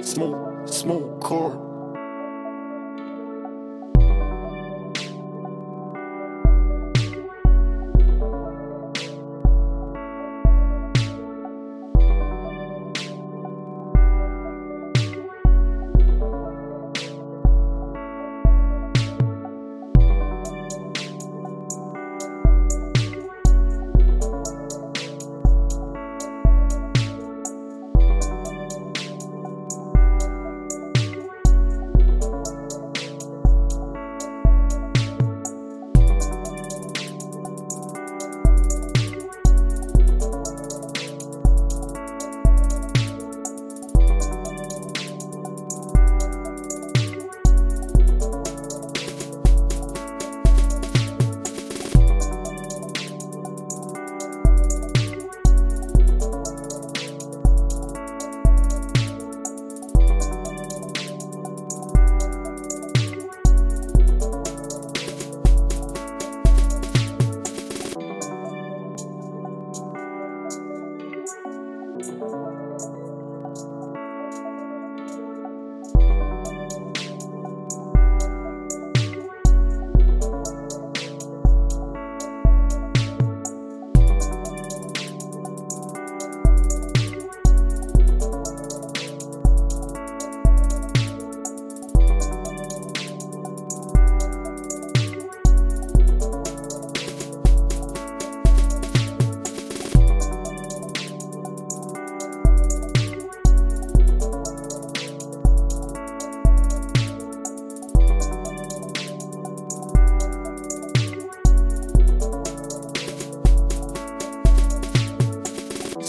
Smooth, smooth core.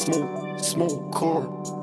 Small, small car.